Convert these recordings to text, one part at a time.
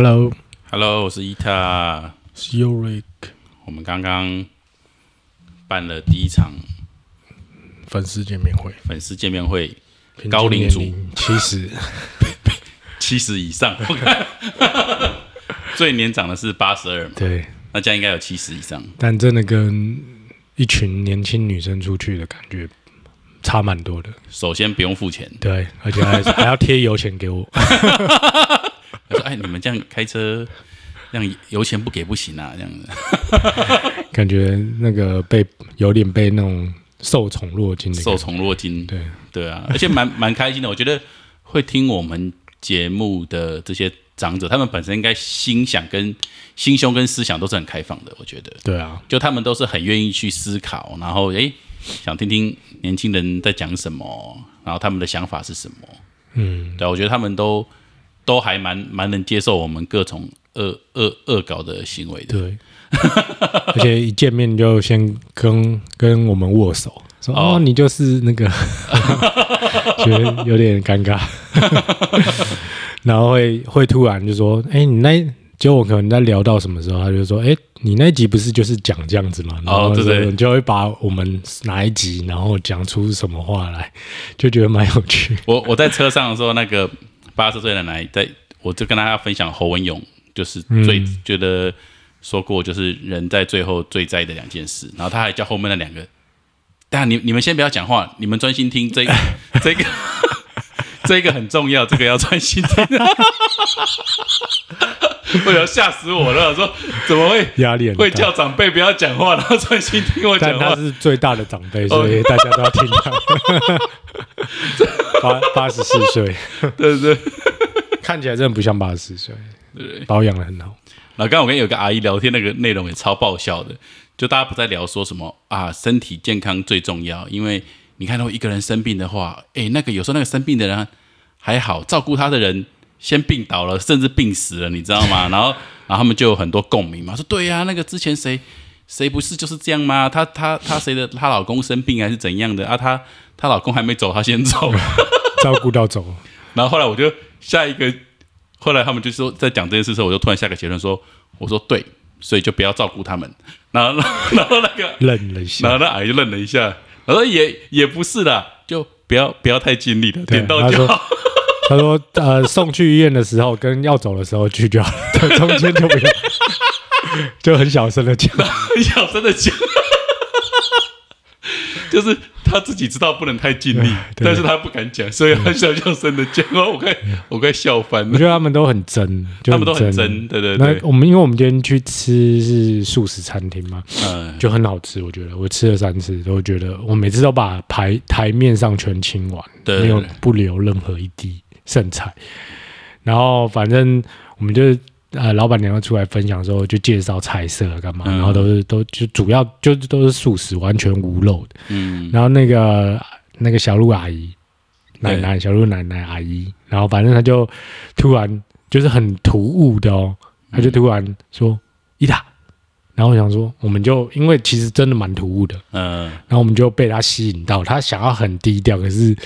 Hello，Hello，我是伊塔。是 Yorick 我们刚刚办了第一场粉丝见面会，粉丝见面会，高龄组。七十，七十以上，最年长的是八十二嘛，对，那这样应该有七十以上。但真的跟一群年轻女生出去的感觉差蛮多的。首先不用付钱，对，而且还还要贴油钱给我。他说：“哎，你们这样开车，这样油钱不给不行啊，这样子 感觉那个被有点被那种受宠若惊的受宠若惊。”对，对啊，而且蛮蛮开心的。我觉得会听我们节目的这些长者，他们本身应该心想跟心胸跟思想都是很开放的。我觉得，对啊，就他们都是很愿意去思考，然后诶想听听年轻人在讲什么，然后他们的想法是什么。嗯，对啊，我觉得他们都都还蛮蛮能接受我们各种恶恶恶搞的行为的。对，而且一见面就先跟跟我们握手，说哦哦你就是那个，觉得有点尴尬，然后会会突然就说，哎、你那就我可能在聊到什么时候，他就说，哎、你那一集不是就是讲这样子嘛？然后哦对对就就会把我们哪一集，然后讲出什么话来，就觉得蛮有趣。我我在车上的时候，那个八十岁的奶奶在，我就跟大家分享侯文勇，就是最、觉得说过，就是人在最后最在意的两件事，然后他还叫后面那两个，但你你们先不要讲话，你们专心听这 这个 这个很重要，这个要专心听。我要吓死我了！我说怎么会压力会叫长辈不要讲话，然后专心听我但讲话？他是最大的长辈，所以大家都要听他。八八十四岁，对对对。看起来真的不像八十四岁，保养的很好。然后刚刚我跟有个阿姨聊天，那个内容也超爆笑的，就大家不在聊说什么啊，身体健康最重要，因为你看到一个人生病的话，哎，那个有时候那个生病的人还好，照顾他的人先病倒了，甚至病死了，你知道吗？然后，然后他们就有很多共鸣嘛，说对呀、那个之前谁谁不是就是这样吗？她她她谁的她老公生病还是怎样的啊？她她老公还没走，她先走了，照顾到走，然后后来我就下一个，后来他们就说在讲这件事的时候，我就突然下个结论说，我说对，所以就不要照顾他们。然后，然后那个，愣了一下然下。后那阿姨就愣了一下，我说也也不是啦，就不要不要太尽力了，点到就好。他说：“呃，送去医院的时候跟要走的时候去就好了，中间就不用，就很小声的讲。很小声的讲，就是他自己知道不能太尽力，但是他不敢讲，所以他小小声的讲。我快我快笑翻了，我觉得他们都很真，就他们都很真。对对对，那我们因为我们今天去吃是素食餐厅嘛，嗯，就很好吃。我觉得我吃了三次，都觉得我每次都把台台面上全清完，对。没有不留任何一滴剩菜。然后反正我们就是呃，老板娘要出来分享的时候，就介绍菜色干嘛，嗯然后都是都就主要就都是素食，完全无肉的。嗯，然后那个那个小鹿阿姨，奶奶小鹿奶奶阿姨，然后反正她就突然就是很突兀的哦，她就突然说伊塔，然后我想说，我们就因为其实真的蛮突兀的，嗯，然后我们就被他吸引到，他想要很低调，可是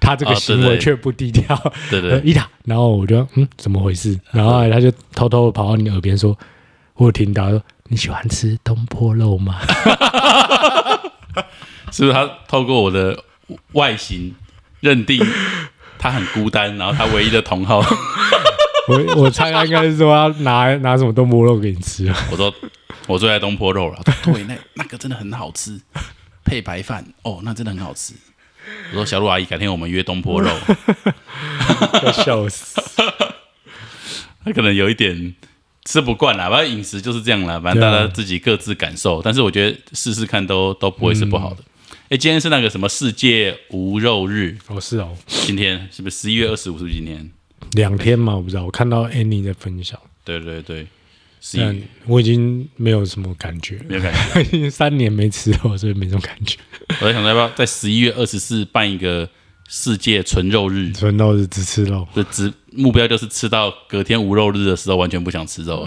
他这个行为却不低调，对对。呃，伊塔，然后我就嗯怎么回事？然后后来她就偷偷地跑到你耳边说，我有听到说你喜欢吃东坡肉吗？是不是他透过我的外形认定他很孤单，然后他唯一的同好，我我猜他应该是说要拿拿什么东坡肉给你吃啊。我说我最爱东坡肉了，对，那那个真的很好吃，配白饭哦，那真的很好吃。我说小鹿阿姨，改天我们约东坡肉，要笑死！他可能有一点吃不惯啦，反正饮食就是这样啦，反正大家自己各自感受，但是我觉得试试看都都不会是不好的。哎、今天是那个什么世界无肉日，哦，是哦，今天是不是十一月二十五？是不是今天？两天嘛，我不知道。我看到 Annie 在分享，对对对，但我已经没有什么感觉了，没有感觉。已经三年没吃肉，所以没什么感觉。我在想要不要在十一月二十四办一个世界纯肉日，纯肉日只吃肉，就只目标就是吃到隔天无肉日的时候完全不想吃肉。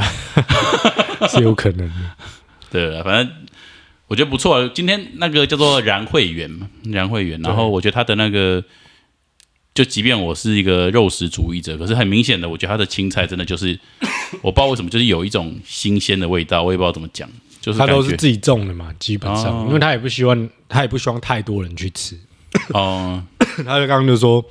是有可能的。对了，反正我觉得不错啊。今天那个叫做燃会员嘛，燃会员，然后我觉得他的那个，就即便我是一个肉食主义者，可是很明显的，我觉得他的青菜真的就是 我不知道为什么，就是有一种新鲜的味道，我也不知道怎么讲，就是他都是自己种的嘛，基本上，哦。因为他也不希望，他也不希望太多人去吃。哦，他就刚刚就说，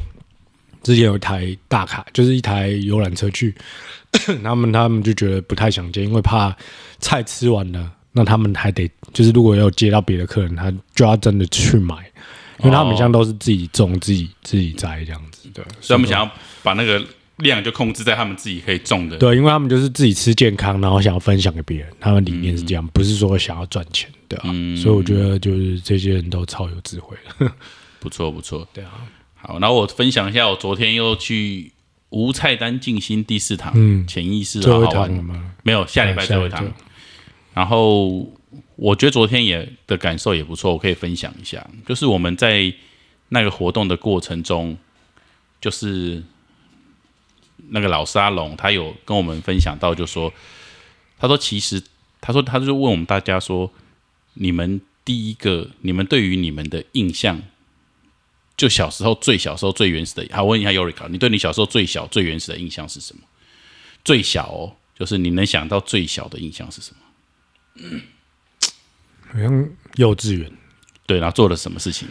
之前有一台大卡，就是一台游览车去，他们他们就觉得不太想接，因为怕菜吃完了，那他们还得就是如果要接到别的客人，他就要真的去买，因为他们像都是自己种、自己自己摘这样子，对，所以他们想要把那个量就控制在他们自己可以种的。对，因为他们就是自己吃健康，然后想要分享给别人，他们理念是这样，不是说想要赚钱，对啊，嗯所以我觉得就是这些人都超有智慧的，不 错不错。对啊，好，然后我分享一下，我昨天又去无菜单静心第四堂，嗯潜意识最后一好好玩。堂了吗？没有，下礼拜最后一堂。然后我觉得昨天也的感受也不错，我可以分享一下。就是我们在那个活动的过程中，就是那个老沙龙，他有跟我们分享到，就说他说其实他说他就问我们大家说，你们第一个你们对于你们的印象，就小时候最小时候最原始的，好，问一下 Yorika，你对你小时候最小最原始的印象是什么？最小哦，就是你能想到最小的印象是什么？好像幼稚园，对，然后做了什么事情？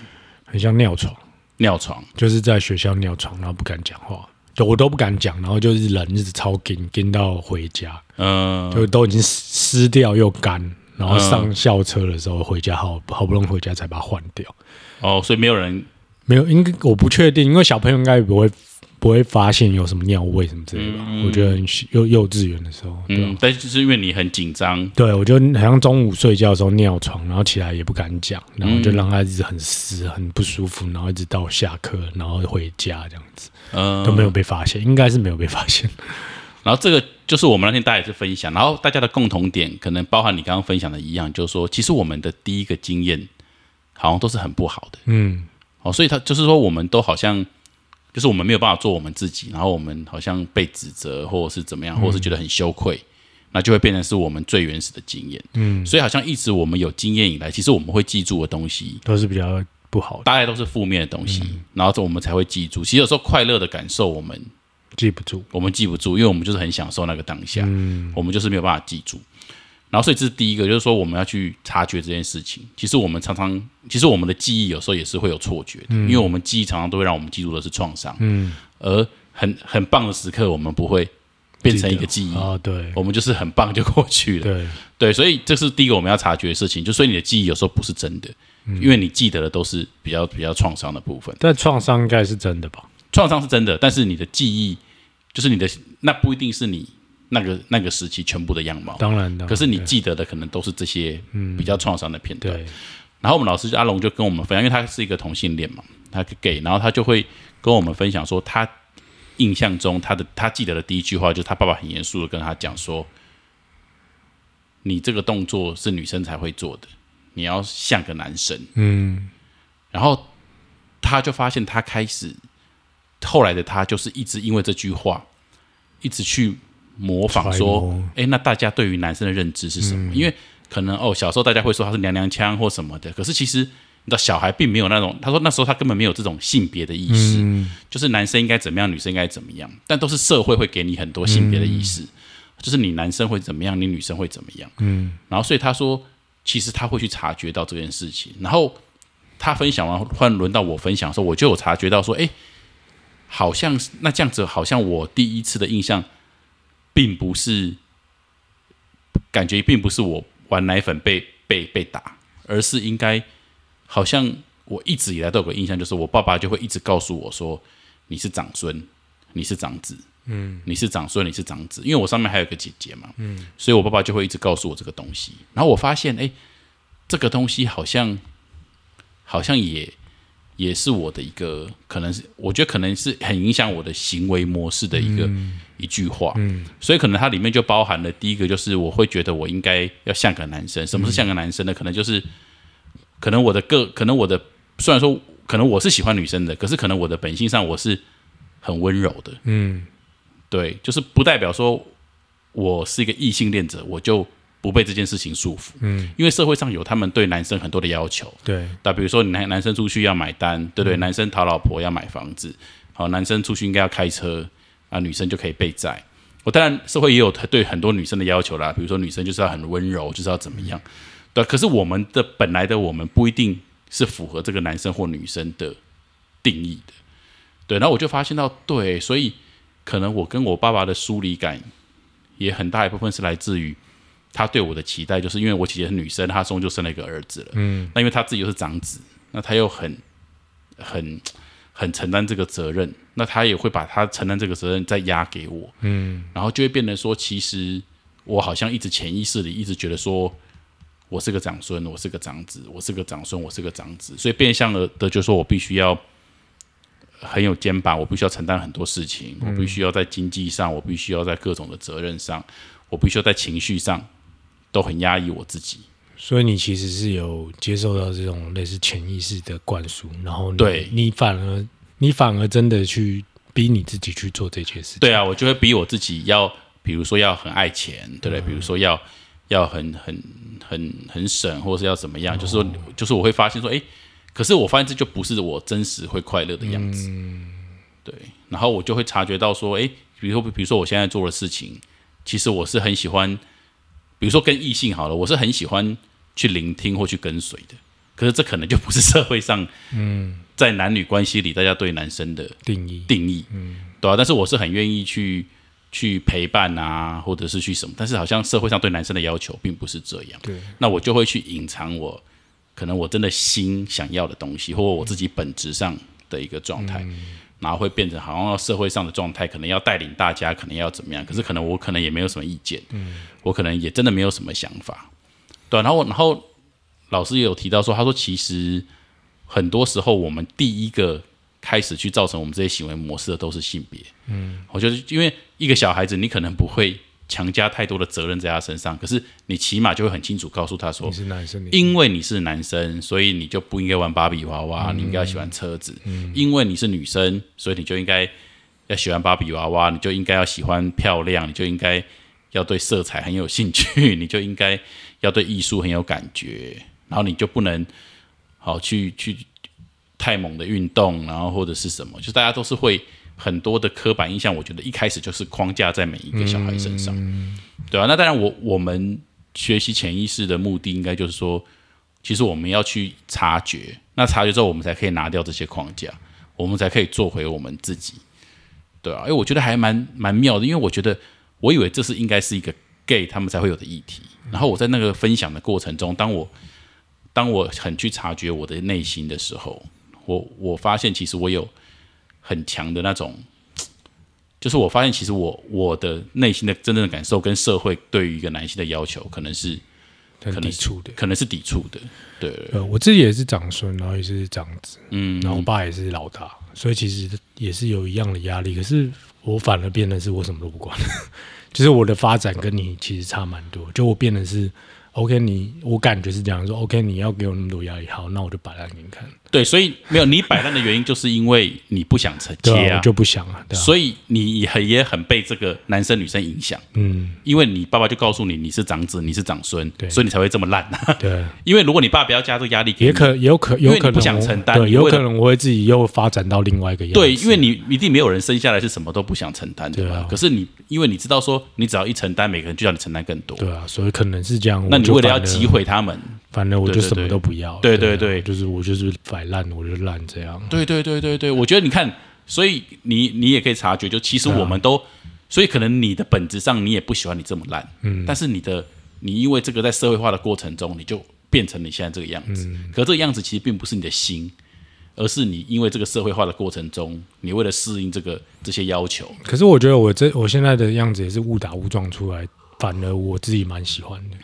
很像尿床。尿床，就是在学校尿床，然后不敢讲话，就我都不敢讲，然后就是人一直超紧，紧到回家，嗯、就都已经湿湿掉又干，然后上校车的时候回家好好不容易回家才把它换掉。哦，所以没有人，没有，应该我不确定，因为小朋友应该不会不会发现有什么尿味什么之类的吧。我觉得很幼幼稚园的时候，对吧、嗯，但是就是因为你很紧张，对，我就好像中午睡觉的时候尿床，然后起来也不敢讲，然后就让他一直很湿、很不舒服，然后一直到下课，然后回家这样子嗯、都没有被发现，应该是没有被发现。然后这个就是我们那天大家也是分享，然后大家的共同点可能包含你刚刚分享的一样，就是说，其实我们的第一个经验好像都是很不好的，嗯，哦，所以他就是说，我们都好像就是我们没有办法做我们自己，然后我们好像被指责或者是怎么样，或者是觉得很羞愧，那就会变成是我们最原始的经验。嗯，所以好像一直我们有经验以来，其实我们会记住的东西，都是比较不好的，大概都是负面的东西，然后这我们才会记住。其实有时候快乐的感受，我们记不住。我们记不住，因为我们就是很享受那个当下，我们就是没有办法记住。然后，所以这是第一个，就是说我们要去察觉这件事情。其实我们常常，其实我们的记忆有时候也是会有错觉的，因为我们记忆常常都会让我们记住的是创伤，嗯，而很很棒的时刻，我们不会变成一个记忆，哦，对我们就是很棒就过去了。对，对，所以这是第一个我们要察觉的事情，就所以你的记忆有时候不是真的，因为你记得的都是比较比较创伤的部分。但创伤应该是真的吧？创伤是真的，但是你的记忆就是你的，那不一定是你那个那个时期全部的样貌。当然的。可是你记得的可能都是这些比较创伤的片段。对，然后我们老师阿龙就跟我们分享，因为他是一个同性恋嘛，他是 gay，然后他就会跟我们分享说，他印象中他的他记得的第一句话就是他爸爸很严肃的跟他讲说，你这个动作是女生才会做的，你要像个男生。嗯，然后他就发现他开始，后来的他就是一直因为这句话，一直去模仿说摩，哎，那大家对于男生的认知是什么？因为可能哦，小时候大家会说他是娘娘腔或什么的，可是其实你知道，小孩并没有那种，他说那时候他根本没有这种性别的意识，就是男生应该怎么样，女生应该怎么样，但都是社会会给你很多性别的意识，就是你男生会怎么样，你女生会怎么样，嗯，然后所以他说，其实他会去察觉到这件事情，然后他分享完，换轮到我分享的时候，我就有察觉到说，哎，好像是那这样子，好像我第一次的印象，并不是感觉，并不是我玩奶粉被被被打，而是应该好像我一直以来都有个印象，就是我爸爸就会一直告诉我说，你是长孙，你是长子，嗯，你是长孙，你是长子，因为我上面还有个姐姐嘛，嗯，所以我爸爸就会一直告诉我这个东西，然后我发现，哎，这个东西好像好像也也是我的一个，可能是我觉得可能是很影响我的行为模式的一个、一句话，嗯，所以可能它里面就包含了第一个就是我会觉得我应该要像个男生，什么是像个男生呢？可能就是可能我的个，可能我的虽然说可能我是喜欢女生的，可是可能我的本性上我是很温柔的，嗯，对，就是不代表说我是一个异性恋者，我就不被这件事情束缚，嗯，因为社会上有他们对男生很多的要求，对，那比如说，你男男生出去要买单，对不对？男生讨老婆要买房子，好，男生出去应该要开车啊，女生就可以被载。我当然社会也有对很多女生的要求啦，比如说女生就是要很温柔，就是要怎么样，对。可是我们的本来的我们不一定是符合这个男生或女生的定义的，对。然后我就发现到，对，所以可能我跟我爸爸的疏离感也很大一部分是来自于他对我的期待，就是因为我姐姐是女生，她终究生了一个儿子了，嗯。那因为他自己又是长子，那他又很很。很承担这个责任，那他也会把他承担这个责任再压给我，嗯，然后就会变成说，其实我好像一直潜意识里一直觉得说，我是个长孙，我是个长子，我是个长孙，我是个长子，所以变相的的就说我必须要很有肩膀，我必须要承担很多事情，我必须要在经济上，我必须要在各种的责任上，我必须要在情绪上都很压抑我自己。所以你其实是有接受到这种类似潜意识的灌输，然后对你反而你反而真的去逼你自己去做这件事。对啊，我就会逼我自己要，比如说要很爱钱，对不对？比如说要要很很很很省，或者是要怎么样？就是说，就是我会发现说，哎，可是我发现这就不是我真实会快乐的样子。对，然后我就会察觉到说，哎，比如说比如说我现在做的事情，其实我是很喜欢，比如说跟异性好了，我是很喜欢。去聆听或去跟随的，可是这可能就不是社会上，嗯，在男女关系里大家对男生的定义定义，嗯，对啊。但是我是很愿意去去陪伴啊，或者是去什么，但是好像社会上对男生的要求并不是这样，对。那我就会去隐藏我可能我真的心想要的东西，或我自己本质上的一个状态，然后会变成好像社会上的状态，可能要带领大家，可能要怎么样，可是可能我可能也没有什么意见，嗯，我可能也真的没有什么想法。对，然后然后老师也有提到说，他说其实很多时候我们第一个开始去造成我们这些行为模式的都是性别。嗯，我觉得因为一个小孩子，你可能不会强加太多的责任在他身上，可是你起码就会很清楚告诉他说，你是男生，因为你是男生，所以你就不应该玩芭比娃娃，你应该喜欢车子。嗯，因为你是女生，所以你就应该要喜欢芭比娃娃，你就应该要喜欢漂亮，你就应该要对色彩很有兴趣，你就应该。要对艺术很有感觉，然后你就不能好去去太猛的运动，然后或者是什么，就大家都是会很多的刻板印象。我觉得一开始就是框架在每一个小孩身上，对啊，那当然，我我们学习潜意识的目的，应该就是说，其实我们要去察觉，那察觉之后，我们才可以拿掉这些框架，我们才可以做回我们自己，对啊，因为，我觉得还蛮蛮妙的，因为我觉得我以为这是应该是一个 gay 他们才会有的议题。然后我在那个分享的过程中，当我当我很去察觉我的内心的时候，我我发现其实我有很强的那种，就是我发现其实我我的内心的真正的感受跟社会对于一个男性的要求，可能是很抵触的，可能是抵触的。对，呃，我自己也是长孙，然后也是长子，嗯，然后我爸也是老大，所以其实也是有一样的压力。可是我反而变得是我什么都不管。就是我的发展跟你其实差蛮多，就我变得是，OK，你我感觉是这样说，OK，你要给我那么多压力，好，那我就摆烂给你看。对，所以没有你摆烂的原因，就是因为你不想承接啊，就不想啊。所以你很也很被这个男生女生影响，嗯，因为你爸爸就告诉你你是长子，你是长孙，对，所以你才会这么烂啊。对，因为如果你爸不要加这个压力，也可有可有可能不想承担，对，有可能我会自己又发展到另外一个样。对，因为你一定没有人生下来是什么都不想承担的嘛。可是你因为你知道说，你只要一承担，每个人就要你承担更多。对啊，所以可能是这样。那你为了要击毁他们。反正我就什么都不要，对对对，就是我就是摆烂，我就烂这样。对对对对对，我觉得你看，所以你你也可以察觉，就其实我们都，所以可能你的本质上你也不喜欢你这么烂，嗯，但是你的你因为这个在社会化的过程中，你就变成你现在这个样子。可这个样子其实并不是你的心，而是你因为这个社会化的过程中，你为了适应这个这些要求。可是我觉得我这我现在的样子也是误打误撞出来，反而我自己蛮喜欢的。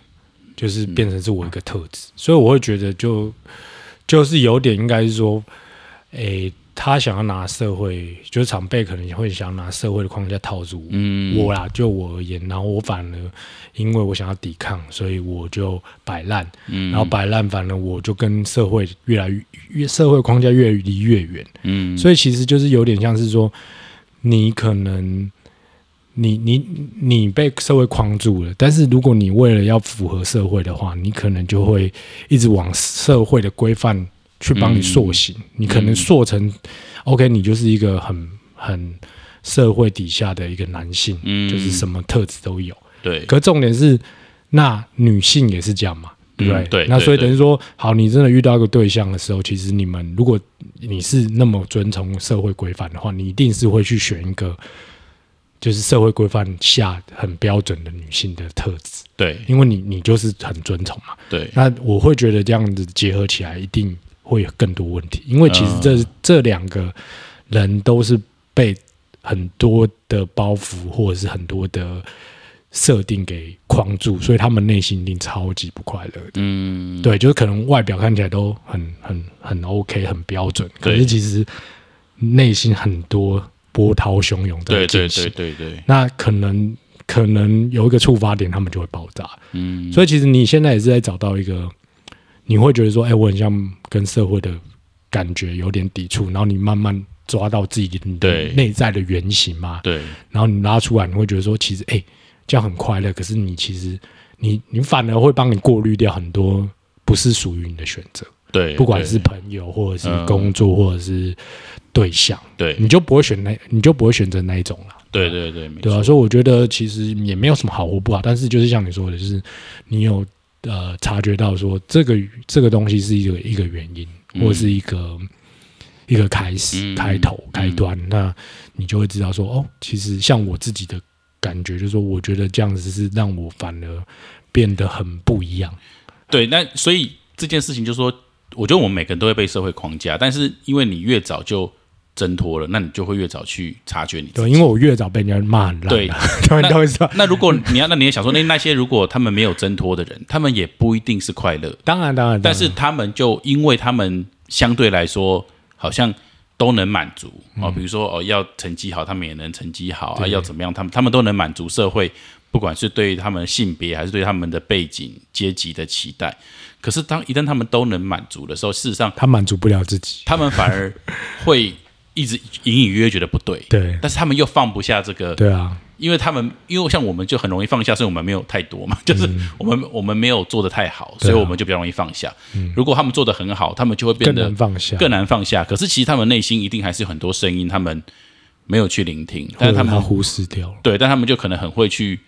就是变成是我一个特质，所以我会觉得就就是有点应该是说，诶，他想要拿社会，就是长辈可能也会想拿社会的框架套住我啦。就我而言，然后我反而因为我想要抵抗，所以我就摆烂，然后摆烂，反而我就跟社会越来越越社会框架越离越远。嗯，所以其实就是有点像是说，你可能。你你你被社会框住了，但是如果你为了要符合社会的话，你可能就会一直往社会的规范去帮你塑形。你可能塑成 OK，你就是一个很很社会底下的一个男性，嗯就是什么特质都有。对，可重点是，那女性也是这样嘛，对不对？嗯对那所以等于说，好，你真的遇到一个对象的时候，其实你们如果你是那么遵从社会规范的话，你一定是会去选一个。就是社会规范下很标准的女性的特质，对。因为你你就是很遵从嘛。对。那我会觉得这样子结合起来，一定会有更多问题，因为其实这、嗯。这两个人都是被很多的包袱或者是很多的设定给框住，所以他们内心一定超级不快乐的。嗯，对，就是可能外表看起来都很很很 OK，很标准，可是其实内心很多波涛汹涌在对对进行。对对。对，那可能可能有一个触发点，他们就会爆炸。嗯，所以其实你现在也是在找到一个，你会觉得说，哎、我很像跟社会的感觉有点抵触，然后你慢慢抓到自己的内在的原型嘛，对。然后你拉出来，你会觉得说，其实哎、这样很快乐，可是你其实你你反而会帮你过滤掉很多不是属于你的选择，对，不管是朋友或者是嗯。工作或者是对象，对。你就不会选那，你就不会选择那一种了。对对对，对啊，所以我觉得其实也没有什么好或不好，但是就是像你说的，就是你有呃察觉到说这个这个东西是一个一个原因，嗯。或是一个一个开始、嗯开头、嗯。开端，那你就会知道说，哦，其实像我自己的感觉，就是说，我觉得这样子是让我反而变得很不一样。对，那所以这件事情就是说，我觉得我们每个人都会被社会框架，但是因为你越早就挣脱了，那你就会越早去察觉你自对，因为我越早被人家骂了，他们都会说，那如果你要，那你也想说，那那些如果他们没有挣脱的人，他们也不一定是快乐，当然当然，但是他们就因为他们相对来说好像都能满足哦，比如说哦要成绩好，他们也能成绩好啊，要怎么样，他们他们都能满足社会，不管是对他们的性别还是对他们的背景阶级的期待。可是当一旦他们都能满足的时候，事实上他满足不了自己，他们反而会一直隐隐约约觉得不对，对。但是他们又放不下这个对啊，因为他们，因为像我们就很容易放下，所以我们没有太多嘛，就是我们、我们没有做的太好，所以我们就比较容易放下。如果他们做的很好，他们就会变更得难放下，更难放下。可是其实他们内心一定还是有很多声音，他们没有去聆听，但是他们忽视掉了。对，但他们就可能很会去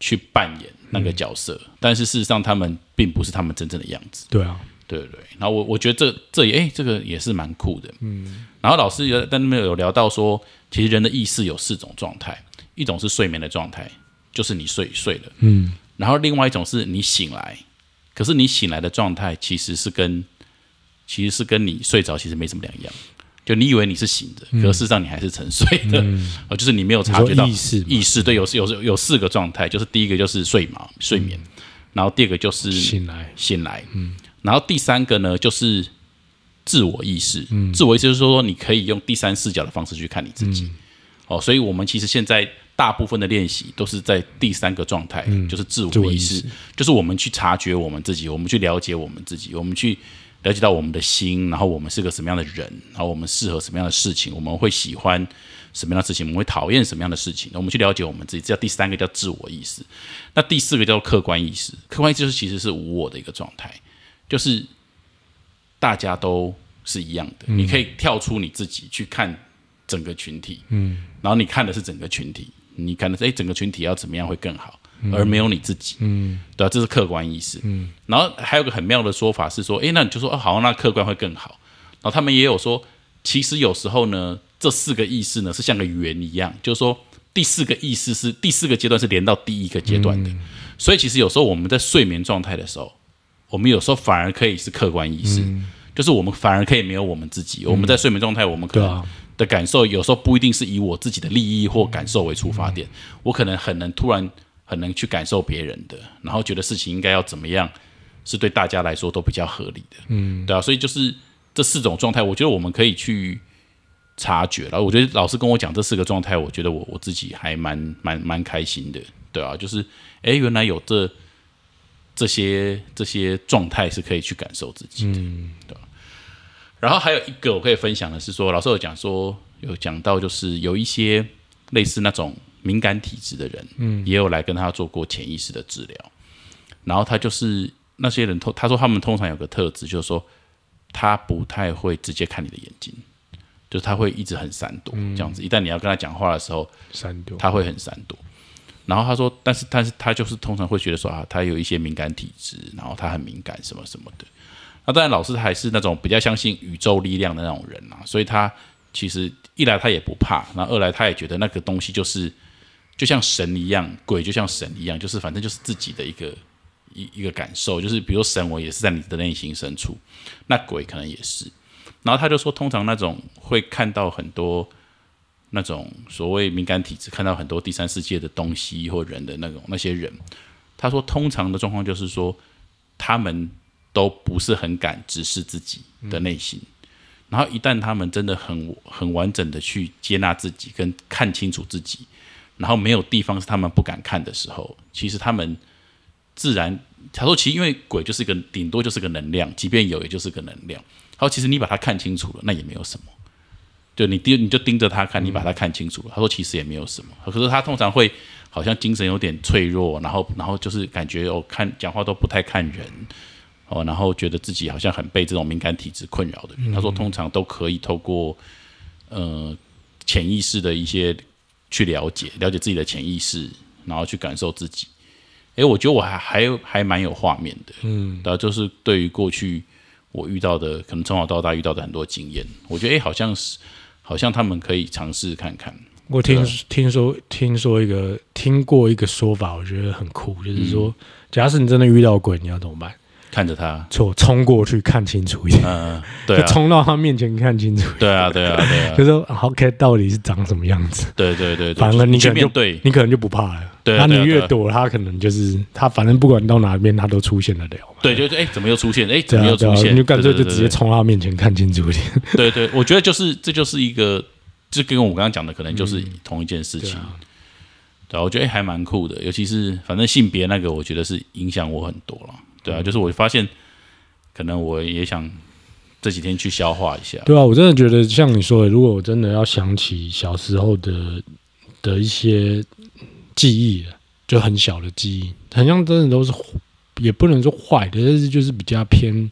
去扮演那嗯。个角色，但是事实上他们并不是他们真正的样子。对啊，对对对，然后我我觉得这这也哎、这个也是蛮酷的，嗯。然后老师有在那边有聊到说，其实人的意识有四种状态，一种是睡眠的状态，就是你睡睡了，嗯，然后另外一种是你醒来，可是你醒来的状态其实是跟其实是跟你睡着其实没什么两样，就你以为你是醒着，可是事实上你还是沉睡的，呃，就是你没有察觉到意识意识对，有有有四个状态，就是第一个就是睡嘛睡眠，然后第二个就是醒来，醒来，嗯，然后第三个呢就是自我意识，嗯，自我意识就是说你可以用第三视角的方式去看你自己，哦，所以我们其实现在大部分的练习都是在第三个状态，就是自自我意识，就是我们去察觉我们自己，我们去了解我们自己，我们去了解到我们的心，然后我们是个什么样的人，然后我们适合什么样的事情，我们会喜欢什么样的事情，我们会讨厌什么样的事情，我们去了解我们自己，这叫第三个叫自我意识。那第四个叫客观意识，客观意识就是其实是无我的一个状态，就是大家都是一样的，你可以跳出你自己去看整个群体，嗯，然后你看的是整个群体，你看的是哎整个群体要怎么样会更好，而没有你自己，嗯，对啊，这是客观意识，嗯，然后还有个很妙的说法是说，哎，那你就说哦好，那客观会更好，然后他们也有说，其实有时候呢，这四个意识呢是像个圆一样，就是说第四个意识是第四个阶段是连到第一个阶段的，所以其实有时候我们在睡眠状态的时候，我们有时候反而可以是客观意识，就是我们反而可以没有我们自己。我们在睡眠状态，我们可能的感受有时候不一定是以我自己的利益或感受为出发点，我可能很能突然很能去感受别人的，然后觉得事情应该要怎么样，是对大家来说都比较合理的。嗯，对啊，所以就是这四种状态，我觉得我们可以去。察觉了，我觉得老师跟我讲这四个状态，我觉得我我自己还蛮蛮蛮开心的，对啊，就是哎，诶原来有这这些这些状态是可以去感受自己的，嗯对吧？然后还有一个我可以分享的是说，老师有讲说有讲到，就是有一些类似那种敏感体质的人，嗯，也有来跟他做过潜意识的治疗，然后他就是那些人通，他说他们通常有个特质，就是说他不太会直接看你的眼睛。就是他会一直很闪躲这样子。一旦你要跟他讲话的时候，闪躲，他会很闪躲。然后他说，但是但是他就是通常会觉得说啊，他有一些敏感体质，然后他很敏感什么什么的。那当然，老师还是那种比较相信宇宙力量的那种人啊，所以他其实一来他也不怕，那二来他也觉得那个东西就是就像神一样，鬼就像神一样，就是反正就是自己的一个一一个感受，就是比如神我也是在你的内心深处，那鬼可能也是。然后他就说，通常那种会看到很多那种所谓敏感体质，看到很多第三世界的东西或人的那种那些人，他说通常的状况就是说他们。都不是很敢直视自己的内心，然后一旦他们真的很很完整的去接纳自己，跟看清楚自己，然后没有地方是他们不敢看的时候，其实他们自然他说，其实因为鬼就是个顶多就是个能量，即便有也就是个能量。他说，其实你把它看清楚了，那也没有什么。就你盯你就盯着他看，你把它看清楚了。他说，其实也没有什么。可是他通常会好像精神有点脆弱，然后然后就是感觉哦，看讲话都不太看人。哦，然后觉得自己好像很被这种敏感体质困扰的人，他说通常都可以透过呃潜意识的一些去了解，了解自己的潜意识，然后去感受自己。哎，我觉得我还还还蛮有画面的，嗯，然后就是对于过去我遇到的，可能从小到大遇到的很多经验，我觉得哎，好像是好像他们可以尝试看看。我听听说听说一个听过一个说法，我觉得很酷，就是说，假使你真的遇到鬼，你要怎么办？看着他，错冲过去看清楚一点，嗯，对，就冲到他面前看清楚，对啊，对啊，对啊，就说 OK，到底是长什么样子？对对对，反正你可能就对，你可能就不怕了，对，那你越躲，他可能就是他，反正不管到哪边，他都出现得了，对，就哎，怎么又出现？哎，怎么又出现？你就干脆就直接冲他面前看清楚一点。对对，我觉得就是这就是一个，就跟我刚刚讲的，可能就是同一件事情。对，我觉得还蛮酷的，尤其是反正性别那个，我觉得是影响我很多了。对啊，就是我发现。可能我也想这几天去消化一下。对啊，我真的觉得像你说的，如果我真的要想起小时候的的一些记忆，就很小的记忆，好像真的都是也不能说坏的，但是就是比较偏。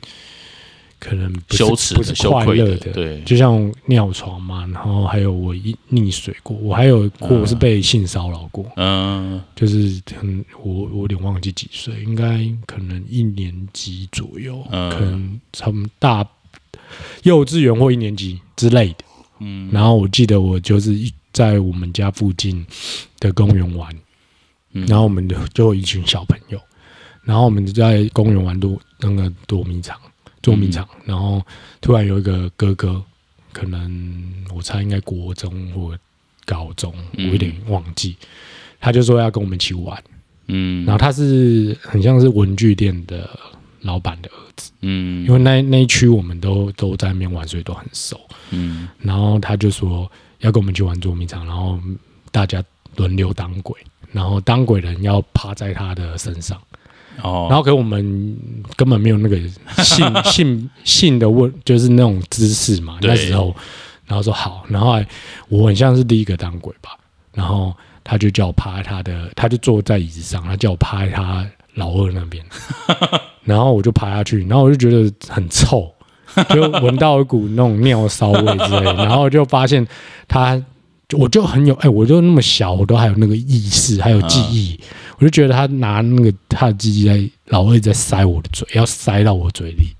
可能羞耻、不是快乐的，对，就像尿床嘛，然后还有我一溺水过，我还有过我是被性骚扰过，嗯，就是很我我有点忘记几岁，应该可能一年级左右，嗯。可能从大幼稚园或一年级之类的，嗯，然后我记得我就是在我们家附近的公园玩，然后我们就就一群小朋友，然后我们就在公园玩躲那个躲迷藏。捉迷藏，然后突然有一个哥哥，可能我猜应该国中或高中，我有点忘记，他就说要跟我们一起玩，嗯，然后他是很像是文具店的老板的儿子，嗯，因为那那一区我们都都在那边玩，所以都很熟，嗯，然后他就说要跟我们去玩捉迷藏，然后大家轮流当鬼，然后当鬼人要趴在他的身上。哦，然后给我们根本没有那个性性性的问，就是那种姿势嘛。那时候，然后说好，然后我很像是第一个当鬼吧，然后他就叫我趴在他的，他就坐在椅子上，他叫我趴在他老二那边，然后我就趴下去，然后我就觉得很臭，就闻到一股那种尿骚味之类，然后就发现他。我就很有哎，我就那么小，我都还有那个意识，还有记忆。我就觉得他拿那个他的鸡鸡在老二在塞我的嘴，要塞到我嘴里。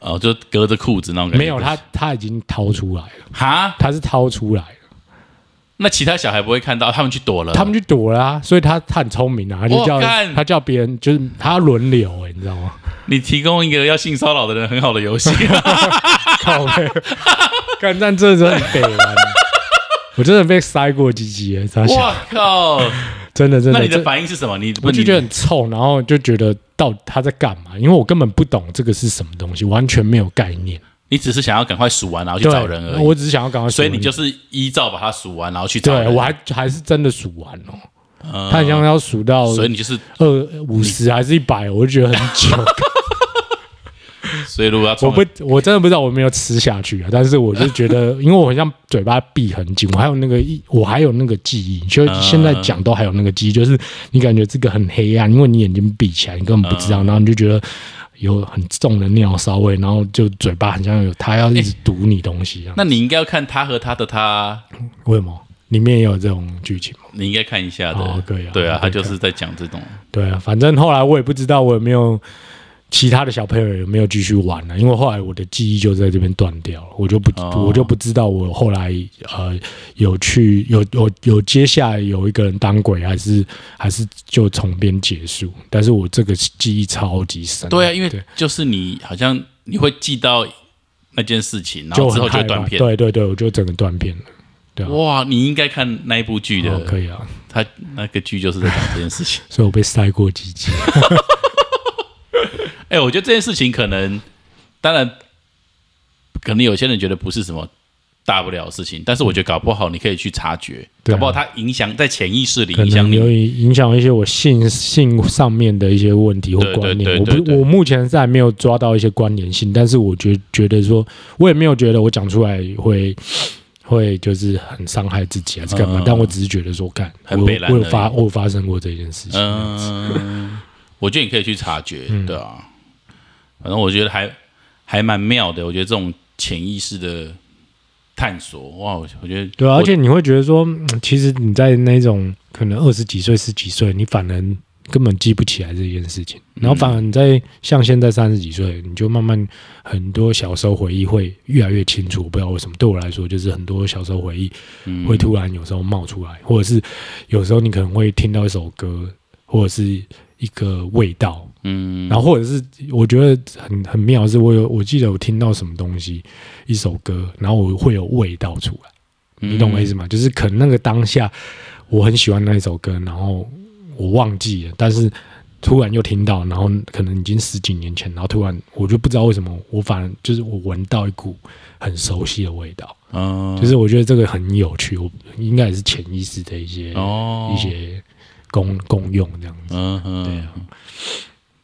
哦，就隔着裤子那种感觉。没有，他他已经掏出来了。哈，他是掏出来了。那其他小孩不会看到，他们去躲了。他们去躲了啊，所以他他很聪明啊，他就叫他叫别人，就是他轮流哎，你知道吗？你提供一个要性骚扰的人很好的游戏。靠背，干但这真的很北了。我真的被塞过鸡鸡耶！我靠，真的真的。那你的反应是什么？你我就觉得很臭，然后就觉得到他在干嘛？因为我根本不懂这个是什么东西，完全没有概念。你只是想要赶快数完，然后去找人而已。我只是想要赶快，所以你就是依照把它数完，然后去找人。对我还还是真的数完哦。他好像要数到，所以你就是二五十还是一百？我就觉得很久。所以如果要我不我真的不知道我没有吃下去啊，但是我就觉得，因为我好像嘴巴闭很紧，我还有那个一我还有那个记忆，就现在讲都还有那个记忆，就是你感觉这个很黑暗，因为你眼睛闭起来，你根本不知道，然后你就觉得有很重的尿骚味，然后就嘴巴好像有他要一直堵你东西啊。那你应该要看他和他的他，为什么里面也有这种剧情吗？你应该看一下的。哦可以啊对啊，他就是在讲这种。对啊，反正后来我也不知道我有没有其他的小朋友有没有继续玩了、因为后来我的记忆就在这边断掉了，我就不、哦我就不知道我后来呃有去有有有接下来有一个人当鬼，还是还是就从边结束。但是我这个记忆超级深，对啊，因为就是你好像你会记到那件事情，然后之后就断片。对对对，我就整个断片了。对啊，哇，你应该看那一部剧的，哦可以啊，他那个剧就是在讲这件事情。所以我被塞过几集。哎、我觉得这件事情可能，当然，可能有些人觉得不是什么大不了的事情，但是我觉得搞不好你可以去察觉，对啊搞不好它影响在潜意识里可影响能有你。影响一些我性性上面的一些问题或对对观念。对我不，我目前是还没有抓到一些关联性，但是我觉觉得说，我也没有觉得我讲出来会会就是很伤害自己还是干嘛，嗯但我只是觉得说，干，我我有发我有发生过这件事情。嗯，我觉得你可以去察觉，嗯对啊。反正我觉得还还蛮妙的，我觉得这种潜意识的探索，哇，我我觉得对啊，而且你会觉得说，嗯其实你在那种可能二十几岁、十几岁，你反而根本记不起来这件事情，然后反而你在像现在三十几岁，你就慢慢很多小时候回忆会越来越清楚。我不知道为什么，对我来说，就是很多小时候回忆嗯。会突然有时候冒出来，或者是有时候你可能会听到一首歌，或者是一个味道，嗯，然后或者是我觉得很很妙是，我有我记得我听到什么东西，一首歌，然后我会有味道出来。你懂我意思吗？就是可能那个当下我很喜欢那一首歌，然后我忘记了，但是突然又听到，然后可能已经十几年前，然后突然我就不知道为什么，我反而就是我闻到一股很熟悉的味道，嗯，就是我觉得这个很有趣，我应该也是潜意识的一些、哦一些功功用这样子。嗯哼，对啊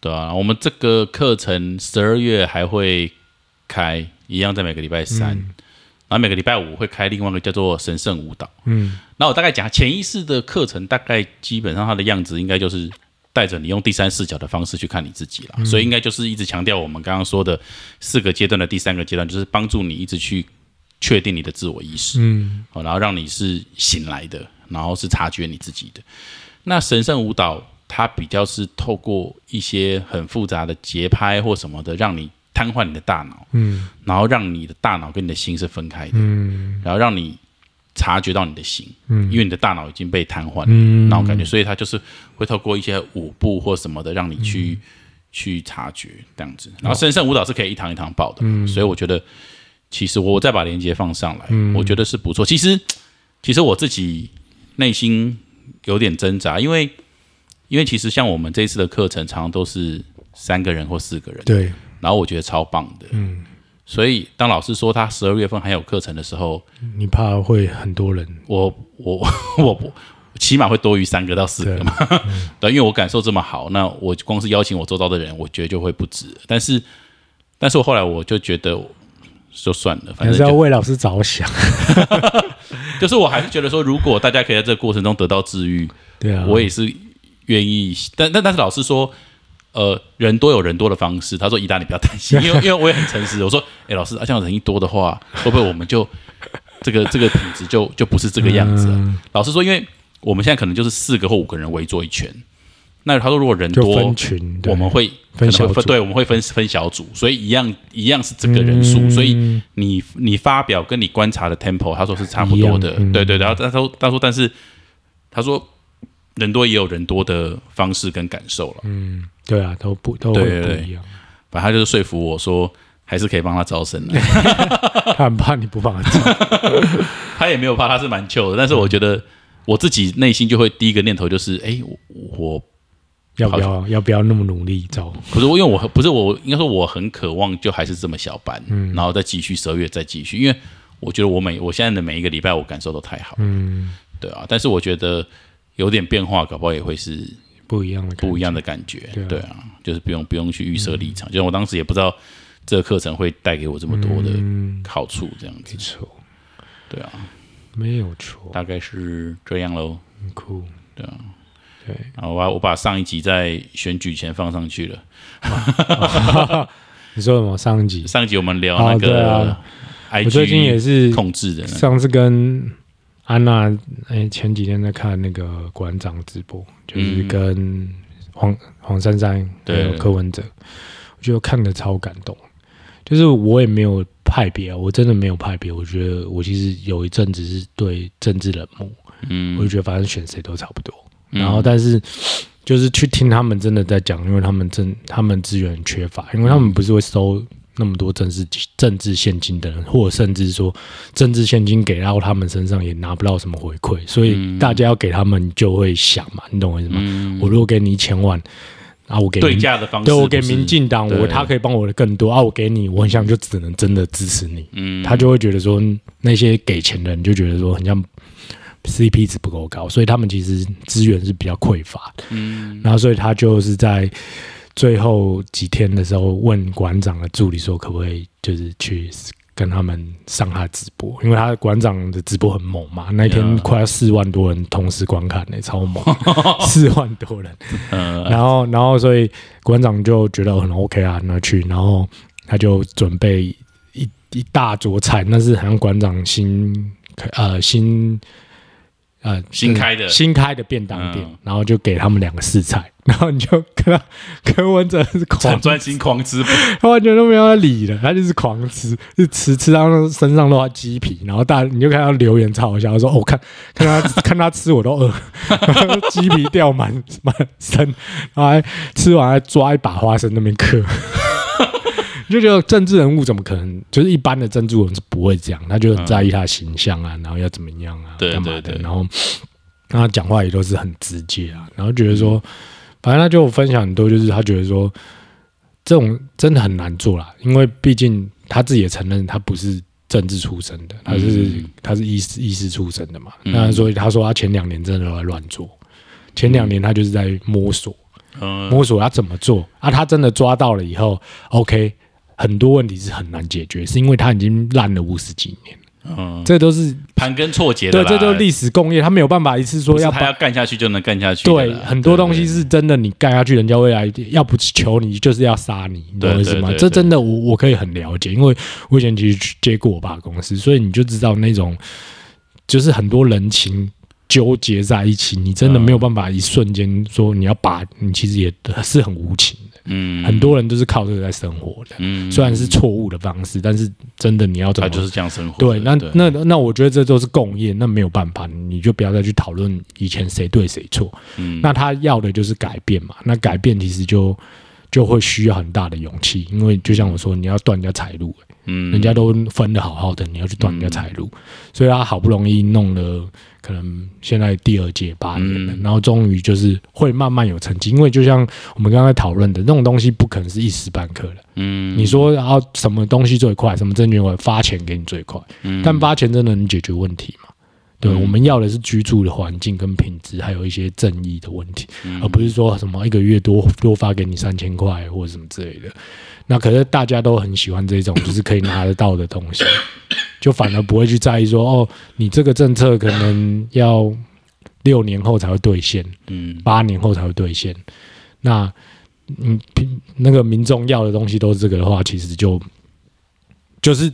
对啊，我们这个课程十二月还会开，一样在每个礼拜三，嗯然后每个礼拜五会开另外一个叫做神圣舞蹈。嗯那我大概讲潜意识的课程，大概基本上它的样子应该就是带着你用第三视角的方式去看你自己嗯，所以应该就是一直强调我们刚刚说的四个阶段的第三个阶段，就是帮助你一直去确定你的自我意识。嗯哦，然后让你是醒来的，然后是察觉你自己的。那神圣舞蹈它比较是透过一些很复杂的节拍或什么的，让你瘫痪你的大脑，嗯。然后让你的大脑跟你的心是分开的，嗯。然后让你察觉到你的心，嗯。因为你的大脑已经被瘫痪了、嗯。那种感觉，所以它就是会透过一些舞步或什么的，让你去、嗯。去察觉这样子。然后神圣舞蹈是可以一堂一堂报的，嗯。所以我觉得其实我我再把链接放上来，我觉得是不错。其实其实我自己内心有点挣扎，因为因为其实像我们这一次的课程，常常都是三个人或四个人，对，然后我觉得超棒的，嗯，所以当老师说他十二月份还有课程的时候，你怕会很多人。我我 我不起码会多于三个到四个嘛，对，因为我感受这么好，那我光是邀请我周遭的人，我觉得就会不止。但是，但是我后来我就觉得就算了，反正就要为老师着想。就是我还是觉得说，如果大家可以在这个过程中得到治愈，对啊，我也是愿意。但但但是老师说，呃，人多有人多的方式。他说：“伊达，你不要担心，因为因为我也很诚实。我说，哎、老师，啊，这样人一多的话，会不会我们就这个这个品质就就不是这个样子了？”嗯老师说，因为我们现在可能就是四个或五个人围坐一圈。那他说，如果人多，分群，我们会可分小组对，我们会分分小组，所以一样一样是这个人数，嗯所以你你发表跟你观察的 tempo，他说是差不多的对对。然后他说他说，但是他说人多也有人多的方式跟感受了，嗯，对啊，都不都不一样。反正他就是说服我说还是可以帮他招生的，他很怕你不帮他招，他也没有怕，他是蛮糗的，但是我觉得我自己内心就会第一个念头就是，哎，我我要不要要不要那么努力招？不是因为我不是我应该说我很渴望就还是这么小班，嗯。然后再继续十二月再继续，因为我觉得我每我现在的每一个礼拜我感受都太好，嗯，对啊，但是我觉得有点变化，搞不好也会是不一样的不一样的感觉，对啊。就是不用不用去预设立场，就像我当时也不知道这个课程会带给我这么多的嗯，好处，这样子。没，错，对啊，没有错，大概是这样喽，很酷。对啊，对，啊，我把我把上一集在选举前放上去了。你说什么？上一集？上一集我们聊哦那个我最近也是控制的呢，上次跟安娜，哎、前几天在看那个馆长直播，就是嗯跟黄黄珊珊还有柯文哲，我觉得看的超感动。就是我也没有派别啊，我真的没有派别。我觉得我其实有一阵子是对政治冷漠，嗯我就觉得反正选谁都差不多。嗯然后，但是就是去听他们真的在讲，因为他们真他们资源很缺乏，因为他们不是会收那么多政治政治现金的人，或者甚至说政治现金给到他们身上也拿不到什么回馈，所以大家要给他们就会想嘛，你懂我意思吗？嗯。我如果给你一千万，啊，我给对价的方式，对我给民，进党，我他可以帮我的更多啊，我给你，我很想就只能真的支持你，嗯，他就会觉得说那些给钱的人就觉得说很像 CP 值不够高，所以他们其实资源是比较匮乏的。嗯。然后所以他就是在最后几天的时候问馆长的助理说，可不可以就是去跟他们上他的直播，因为他馆长的直播很猛嘛，那一天快要四万多人同时观看呢、超猛，四万多人。呃，然后，然后，所以馆长就觉得很 OK 啊，那去，然后他就准备一一大桌菜，那是好像馆长新呃新呃新开的。新开的便当店，嗯。然后就给他们两个试菜，然后你就跟他柯文哲是狂很专心狂吃，他完全都没有在理的，他就是狂吃，就吃吃到身上都要鸡皮，然后大你就看到留言超好笑，说：“哦、看看他 看他吃我都饿，鸡皮掉满满身，然后还吃完还抓一把花生那边嗑。”你就觉得政治人物怎么可能？就是一般的政治人物是不会这样，他就很在意他的形象啊，然后要怎么样啊，对干嘛的，然后那 他讲话也都是很直接啊，然后觉得说，反正他就分享很多，就是他觉得说，这种真的很难做啦，因为毕竟他自己也承认他不是政治出身的，他是、嗯。他是医师医师出身的嘛，嗯。那所以他说他前两年真的都在乱做，前两年他就是在摸索，嗯。摸索他怎么做啊，他真的抓到了以后，OK，很多问题是很难解决，是因为它已经烂了五十几年，嗯，这都是盘根错节的对，这都是历史工业，他没有办法一次说要把他要干下去就能干下去对，很多东西是真的，你干下去，人家未来要不求你，就是要杀你，你懂我意思吗？这真的我我可以很了解，因为我以前其实去接过我爸公司，所以你就知道那种就是很多人情纠结在一起，你真的没有办法一瞬间说你要把你其实也是很无情的，嗯，很多人都是靠这个在生活的，嗯，虽然是错误的方式，但是真的你要怎么他就是这样生活对，的，那那那我觉得这都是共业，那没有办法，你就不要再去讨论以前谁对谁错。嗯。那他要的就是改变嘛，那改变其实就就会需要很大的勇气，因为就像我说，你要断人家财路，嗯，人家都分的好好的，你要去断人家财路，所以他好不容易弄了，可能现在第二届八年了，嗯然后终于就是会慢慢有成绩，因为就像我们刚才讨论的，那种东西不可能是一时半刻的。嗯，你说然后什么东西最快，什么证券会发钱给你最快，嗯但发钱真的能解决问题吗？对，嗯我们要的是居住的环境跟品质，还有一些正义的问题，嗯而不是说什么一个月多多发给你三千块或者什么之类的。那可是大家都很喜欢这种就是可以拿得到的东西，就反而不会去在意说哦，你这个政策可能要六年后才会兑现，嗯。八年后才会兑现。那嗯，平那个民众要的东西都是这个的话，其实就就是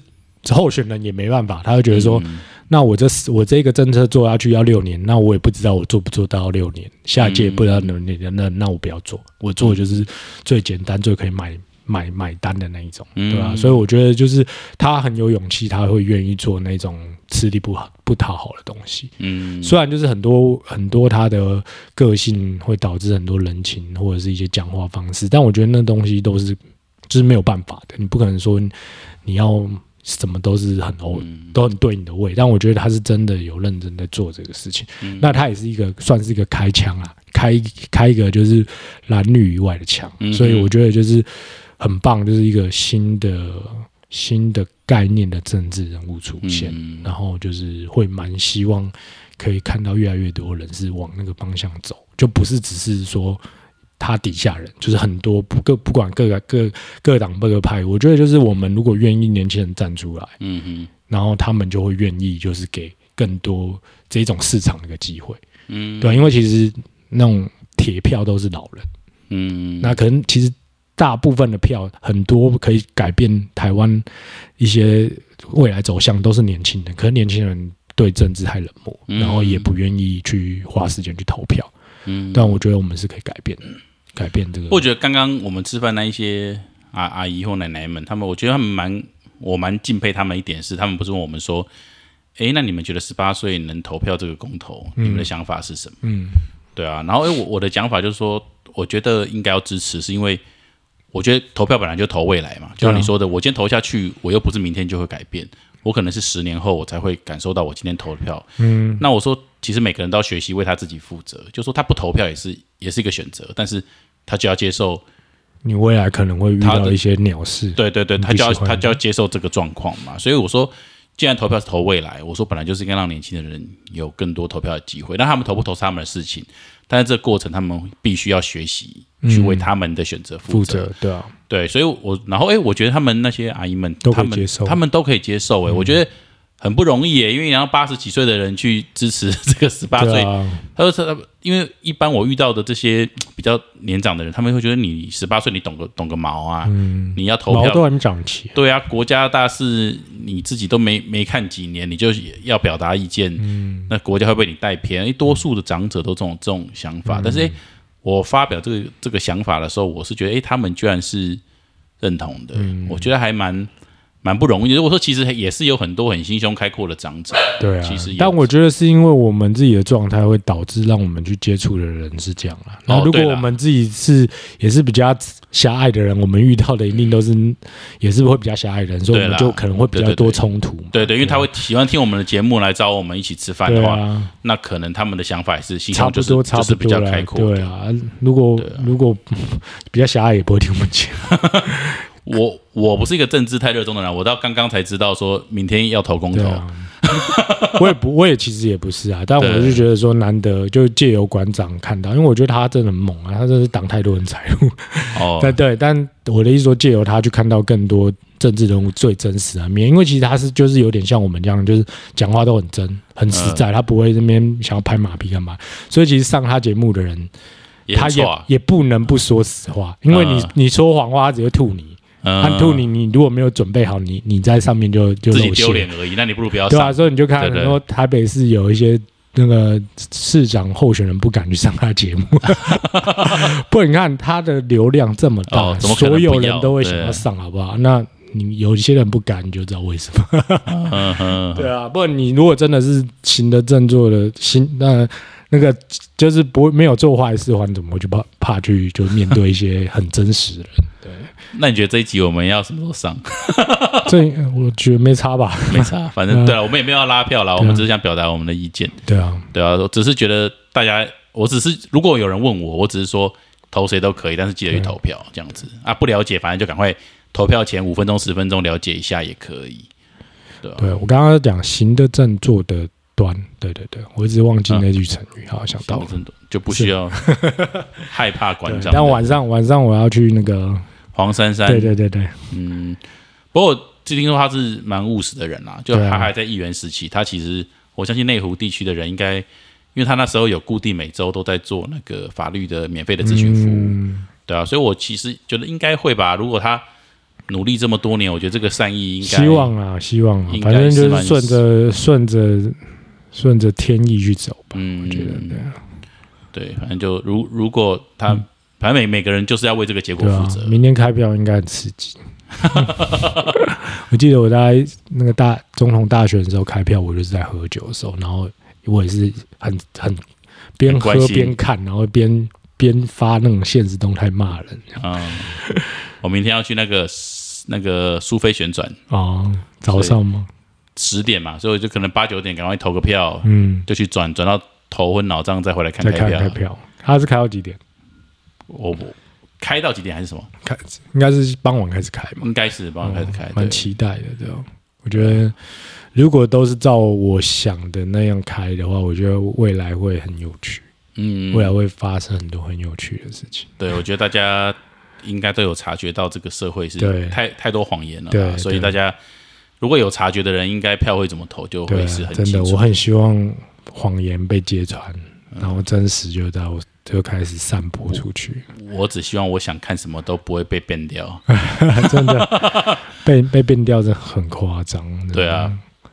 候选人也没办法，他会觉得说，嗯。那我这我这个政策做下去要六年，那我也不知道我做不做到六年，下一届嗯。不知道能那那那我不要做，我做就是最简单、最可以买买买单的那一种，嗯对吧、所以我觉得就是他很有勇气，他会愿意做那种吃力不好不讨好的东西。嗯，虽然就是很多很多他的个性会导致很多人情或者是一些讲话方式，但我觉得那东西都是就是没有办法的，你不可能说你要什么都是很欧、嗯。都很对你的胃，但我觉得他是真的有认真在做这个事情。嗯。那他也是一个算是一个开枪啊，开开一个就是男女以外的枪，嗯。所以我觉得就是很棒，就是一个新的新的概念的政治人物出现。嗯然后就是会蛮希望可以看到越来越多人是往那个方向走，就不是只是说他底下人，就是很多不各不管各个各各党各个派，我觉得就是我们如果愿意年轻人站出来，嗯嗯然后他们就会愿意就是给更多这种市场的一个机会，嗯，对，因为其实那种铁票都是老人。嗯，那可能其实大部分的票很多可以改变台湾一些未来走向都是年轻人，可是年轻人对政治太冷漠，嗯然后也不愿意去花时间去投票。嗯，但我觉得我们是可以改变的，改变这个。我觉得刚刚我们吃饭那一些阿阿姨或奶奶们，他们我觉得他们蛮我蛮敬佩他们一点是，他们不是问我们说，诶，那你们觉得十八岁能投票这个公投，你们的想法是什么？嗯对啊，然后诶，我我的讲法就是说，我觉得应该要支持，是因为我觉得投票本来就投未来嘛，就像你说的，我今天投下去，我又不是明天就会改变，我可能是十年后我才会感受到我今天投的票。嗯那我说，其实每个人都要学习为他自己负责，就说他不投票也是也是一个选择，但是他就要接受，你未来可能会遇他的到一些鸟事。对对对，他就要他就要接受这个状况嘛。所以我说，既然投票是投未来，我说本来就是应该让年轻的人有更多投票的机会，那他们投不投是他们的事情，但是这个过程他们必须要学习去为他们的选择负负责。对啊，对，所以我然后哎，我觉得他们那些阿姨们都可以他们接受。嗯他们都可以接受哎、我觉得很不容易耶，因为你要八十几岁的人去支持这个 十八岁，啊，他说他因为一般我遇到的这些比较年长的人，他们会觉得你十八岁你懂个懂个毛啊，嗯。你要投票。嗯毛都还没长齐。对啊，国家大事你自己都没没看几年，你就要表达意见，嗯。那国家会被你带偏。因为多数的长者都这种这种想法，但是诶，我发表这个这个想法的时候，我是觉得诶，他们居然是认同的，嗯。我觉得还蛮蛮不容易的。如果说其实也是有很多很心胸开阔的长者，对啊其实，但我觉得是因为我们自己的状态会导致让我们去接触的人是这样啦。那如果我们自己是也是比较狭隘的人，我们遇到的一定都是也是会比较狭隘的人，所以我们就可能会比较多冲突嘛。对对，因为他会喜欢听我们的节目来找我们一起吃饭的话，啊，那可能他们的想法也是心差胸就是不多差就是比较开阔。对啊，如果如果 比较狭隘，也不会听我们讲。我我不是一个政治太热衷的人，我到刚刚才知道说明天要投公投。啊，我也不，我也其实也不是啊，但我对就觉得说难得就借由馆长看到，因为我觉得他真的很猛啊，他真的是挡太多人财路。哦，但对，但我的意思说，借由他去看到更多政治人物最真实的面，因为其实他是就是有点像我们这样，就是讲话都很真、很实嗯在，他不会那边想要拍马屁干嘛。所以其实上他节目的人，他也也不能不说实话，因为你、嗯你说谎话，他只会吐你。他嗯吐你，你如果没有准备好，你你在上面就就丢脸而已，那你不如不要对啊，所以你就看很多台北市有一些那个市长候选人不敢去上他节目，不然你看他的流量这么大，哦怎么所有人都会想要上，好不好？那你有一些人不敢，你就知道为什么。对啊，不然你如果真的是行得正坐的行，那那个就是不会没有做坏事的话，你怎么会去怕怕去就面对一些很真实的人？那你觉得这一集我们要什么时候上？这我觉得没差吧？没差，反正对了，我们也没有要拉票啦，我们只是想表达我们的意见。对啊，对啊，我只是觉得大家，我只是如果有人问我，我只是说投谁都可以，但是记得去投票这样子啊。不了解，反正就赶快投票前五分钟、十分钟了解一下也可以。对啊，对我刚刚讲行的正，坐的端，对对对，我一直忘记嗯那句成语，好想到就不需要 害怕馆对长。但晚上晚上我要去那个，黄珊珊，对对对对，嗯，不过就听说他是蛮务实的人啦，就他还在议员时期，他其实我相信内湖地区的人应该，因为他那时候有固定每周都在做那个法律的免费的咨询服务，嗯，对啊，所以我其实觉得应该会吧。如果他努力这么多年，我觉得这个善意应该希望啊，希望反正就是顺着顺着顺着天意去走吧。嗯，我觉得对啊对，反正就如如果他、反正每每个人就是要为这个结果负责，，明天开票应该很刺激。我记得我在那个大总统大选的时候开票，我就是在喝酒的时候，然后我也是很很边喝边看，然后边边发那种现实动态骂人嗯，我明天要去那个那个苏菲旋转哦，早上吗？十点嘛，所以我就可能八九点赶快投个票，嗯，就去转转到头昏脑胀再回来看再开票。看开票，他是开到几点？我我开到几点还是什么？开应该是傍晚开始开嘛，应该是傍晚开始开，哦蛮对期待的，对吧？我觉得如果都是照我想的那样开的话，我觉得未来会很有趣，嗯，未来会发生很多很有趣的事情。对，我觉得大家应该都有察觉到这个社会是对太太多谎言了，对对所以大家如果有察觉的人，应该票会怎么投就会是，很真的。我很希望谎言被揭穿，然后真实就到就开始散播出去，我只希望我想看什么都不会被变掉。真的被被变掉，真的很夸张。对啊，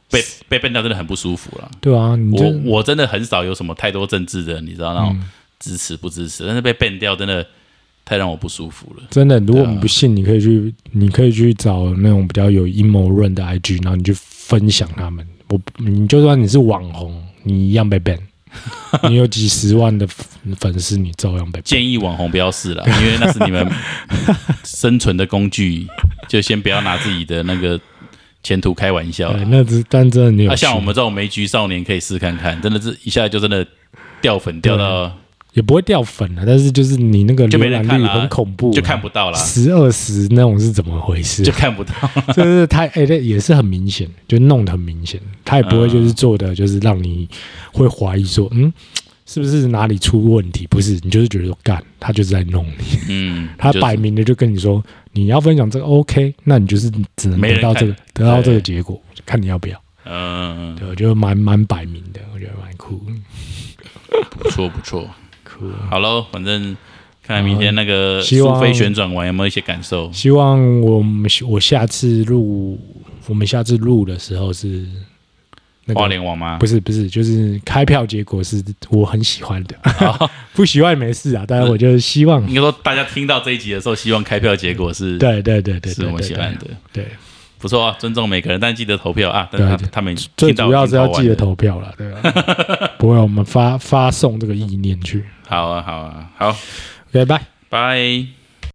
被被变掉真的很不舒服了。对啊，你我我真的很少有什么太多政治的，你知道那种嗯支持不支持，但是被变掉真的太让我不舒服了。真的，如果你不信，你可以去，你可以去找那种比较有阴谋论的 IG，然后你去分享他们。我，你就算你是网红，你一样被 ban。你有几十万的粉粉丝，你照样被。建议网红不要试了，因为那是你们 生存的工具，就先不要拿自己的那个前途开玩笑对，。那只但真的你有啊，像我们这种没局少年可以试看看，真的是一下就真的掉粉掉到也不会掉粉了，但是就是你那个浏览率很恐怖啊，就看不到啦，十二十那种是怎么回事 就？看不到。就是他哎，这也是很明显，就弄得很明显，他也不会就是做的就是让你会怀疑说，嗯，是不是哪里出问题？不是，你就是觉得说干，他就是在弄你，嗯，就是他摆明的就跟你说，你要分享这个 OK，那你就是只能得到这个得到这个结果，看你要不要。嗯，对，我觉得蛮蛮摆明的，我觉得蛮酷，不 错不错。酷。好喽，反正看看明天那个希望苏菲旋转完有没有一些感受。希望我们我下次录，我们下次录的时候是那花个莲网吗？不是不是，就是开票结果是我很喜欢的，哦 不喜欢也没事啊。当然我就是希望，应该说大家听到这一集的时候，希望开票结果是对对对对，是我们喜欢的，对。不错啊，尊重每个人，但记得投票啊。但他对他们最主要是要记得。投票了，对吧？不会，我们发发送这个意念去。好啊，好啊，好，OK，拜。拜。